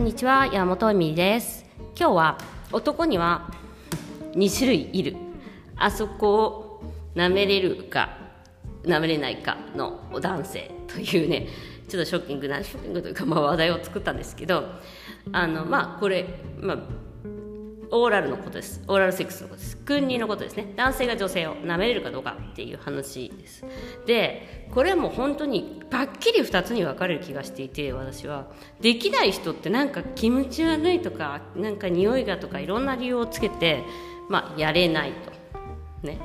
んにちは山本美です。今日は男には2種類いる。あそこを舐めれるか舐めれないかの男性というねちょっとショッキングなショッキングというか、まあ、話題を作ったんですけどあのまあこれ、まあ、オーラルのことです。オーラルセックスのことです。君にのことですね。男性が女性を舐めれるかどうかっていう話です。でこれはもう本当にばっきり2つに分かれる気がしていて私は。できない人ってなんか気持ち悪いとかなんか匂いがとかいろんな理由をつけて、まあ、やれないと。ね。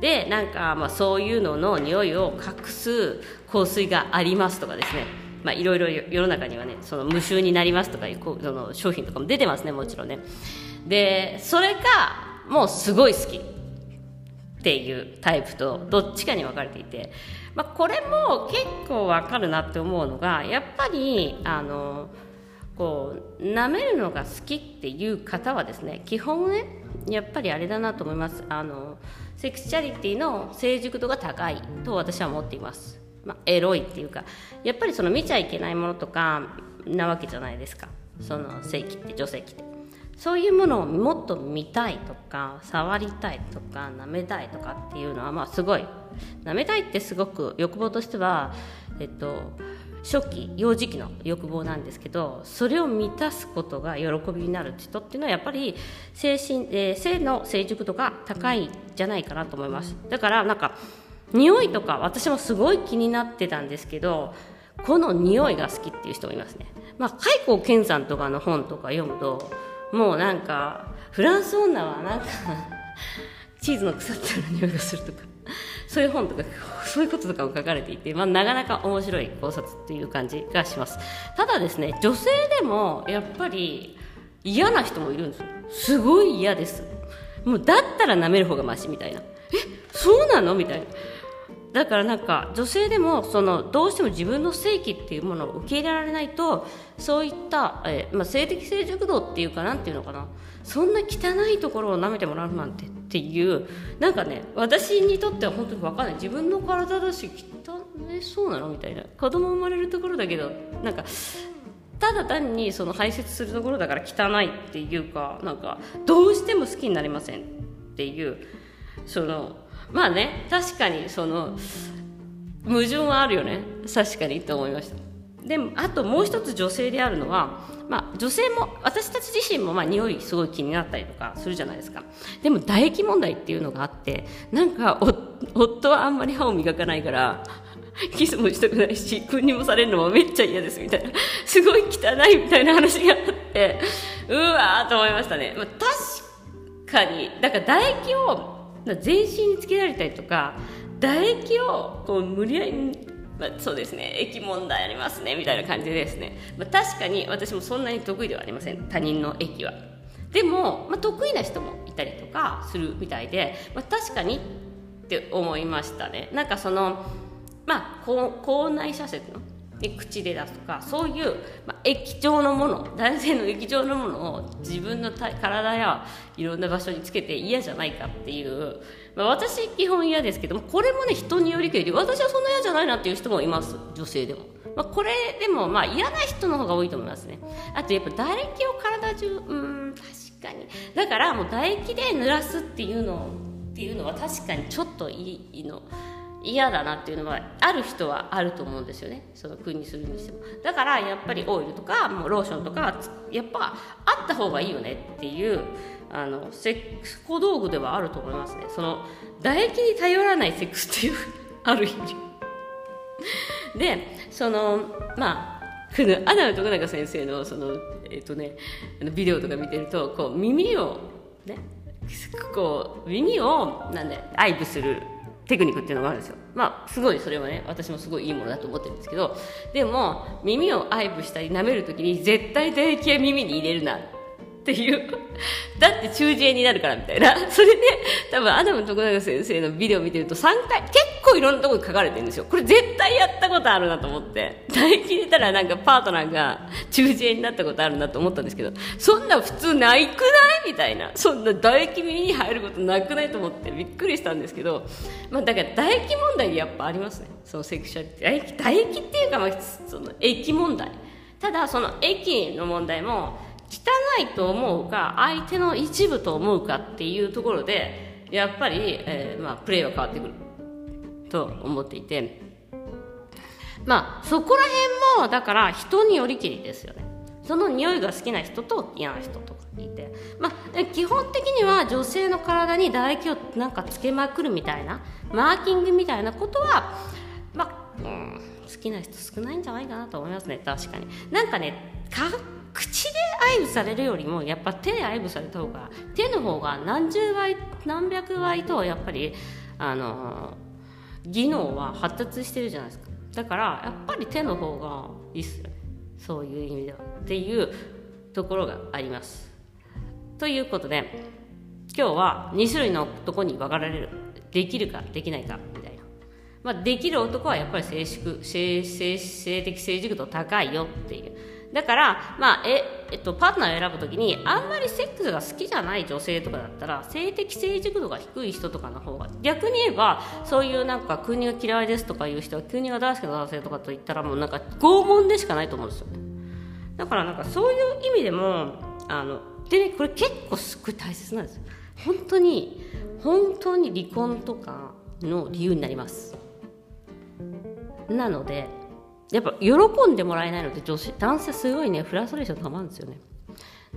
でなんかまあそういうのの匂いを隠す香水がありますとかですね。まあ、いろいろ世の中にはねその無臭になりますとかいうその商品とかも出てますねもちろんね。でそれがもうすごい好きっていうタイプとどっちかに分かれていて、まあ、これも結構分かるなって思うのがやっぱりあのこう舐めるのが好きっていう方はですね基本ねやっぱりあれだなと思います。あのセクシャリティの成熟度が高いと私は思っています、まあ、エロいっていうかやっぱりその見ちゃいけないものとかなわけじゃないですか。その性器って女性器って。そういうものをもっと見たいとか触りたいとか舐めたいとかっていうのはまあすごい。舐めたいってすごく欲望としては、えっと、初期幼児期の欲望なんですけどそれを満たすことが喜びになる人っていうのはやっぱり精神、えー、性の成熟度が高いんじゃないかなと思います。だからなんか匂いとか私もすごい気になってたんですけどこの匂いが好きっていう人もいますね。まあ海健さんとかの本とか読むともうなんかフランス女はなんか チーズの腐ったような匂いがするとかそういう本とかそういうこととかも書かれていて、まあ、なかなか面白い考察っていう感じがします。ただですね女性でもやっぱり嫌な人もいるんですすごい嫌です。もうだったら舐める方がマシみたいな。えそうなの？みたいな。だからなんか女性でもそのどうしても自分の性器っていうものを受け入れられないとそういった、えー、まあ、性的成熟度っていうかなんていうのかな。そんな汚いところを舐めてもらうなんてっていうなんかね私にとっては本当に分かんない。自分の体だし汚そうなのみたいな。子供生まれるところだけどなんかただ単にその排泄するところだから汚いっていうかなんかどうしても好きになりませんっていうそのまあね確かにその矛盾はあるよね。確かにと思いました。であともう一つ女性であるのは、まあ、女性も私たち自身もまあ匂いすごい気になったりとかするじゃないですか。でも唾液問題っていうのがあってなんか夫はあんまり歯を磨かないから キスもしたくないし君にもされるのもめっちゃ嫌ですみたいなすごい汚いみたいな話があってうわーと思いましたね、まあ、確かにだから唾液を全身につけられたりとか唾液をこう無理やり、まあ、そうですね液問題ありますねみたいな感じでですね、まあ、確かに私もそんなに得意ではありません他人の液は。でも、まあ、得意な人もいたりとかするみたいで、まあ、確かにって思いましたね。なんかそのまあ口内射精の？で口で出すとかそういう、まあ、液状のもの男性の液状のものを自分の体やいろんな場所につけて嫌じゃないかっていう、まあ、私基本嫌ですけどもこれもね人によりけり私はそんな嫌じゃないなっていう人もいます。女性でも、まあ、これでもまあ嫌な人の方が多いと思いますね。あとやっぱ唾液を体中うん確かに。だからもう唾液で濡らすっていうのっていうのは確かにちょっといいの。嫌だなっていうのはある人はあると思うんですよね。その国にするにしても。だからやっぱりオイルとかもうローションとかやっぱあった方がいいよねっていうあのセックス小道具ではあると思いますね。その唾液に頼らないセックスっていう ある意味。でそのまあこのアナウ徳永先生のそのえっ、ー、とねビデオとか見てるとこう耳をねこう耳をなんで愛撫するテクニックっていうのがあるんですよ。まあすごいそれはね私もすごいいいものだと思ってるんですけどでも耳を愛撫したり舐める時に絶対唾液は耳に入れるなっていう だって中耳炎になるからみたいな。それで多分アダム徳永先生のビデオ見てると3回結構いろんなとこに書かれてるんですよ。これ絶対やったことあるなと思って。唾液入れたらなんかパートナーが中耳炎になったことあるなと思ったんですけどそんな普通ないくない？みたいな。そんな唾液耳に入ることなくないと思ってびっくりしたんですけど、まあ、だから唾液問題やっぱありますね。そのセクシャリティ。唾液唾液っていうか、まあ、その液問題。ただその駅の問題も汚いと思うか相手の一部と思うかっていうところでやっぱり、えーまあ、プレーは変わってくる。と思っていて。まあそこら辺もだから人によりきりですよね。その匂いが好きな人と嫌な人とかいて。まあ基本的には女性の体に唾液をなんかつけまくるみたいなマーキングみたいなことはまあ、うん、好きな人少ないんじゃないかなと思いますね。確かに。なんかねか口で愛撫されるよりもやっぱ手で愛撫された方が手の方が何十倍何百倍とやっぱりあの技能は発達してるじゃないですか。だからやっぱり手の方がいいっすよ。ねそういう意味では。っていうところがあります。ということで今日は2種類の男に分かられる。できるかできないかみたいな、まあ、できる男はやっぱり静粛性性性的成熟度高いよっていう。だから、まあええっと、パートナーを選ぶときにあんまりセックスが好きじゃない女性とかだったら性的成熟度が低い人とかの方が逆に言えばそういうなんか国が嫌いですとかいう人は国が大好きな男性とかと言ったらもうなんか拷問でしかないと思うんですよ。ねだからなんかそういう意味でもあのでねこれ結構すっごい大切なんですよ。本当に本当に離婚とかの理由になります。なのでやっぱ喜んでもらえないので女子男性すごいねフラストレーションたまるんですよね。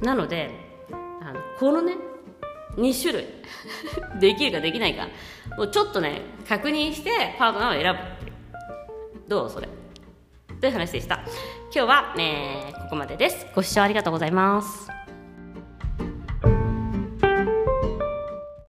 なのであのこのね2種類 できるかできないかもうちょっとね確認してパートナーを選ぶ。どうそれ。という話でした。今日は、えー、ここまでです。ご視聴ありがとうございます。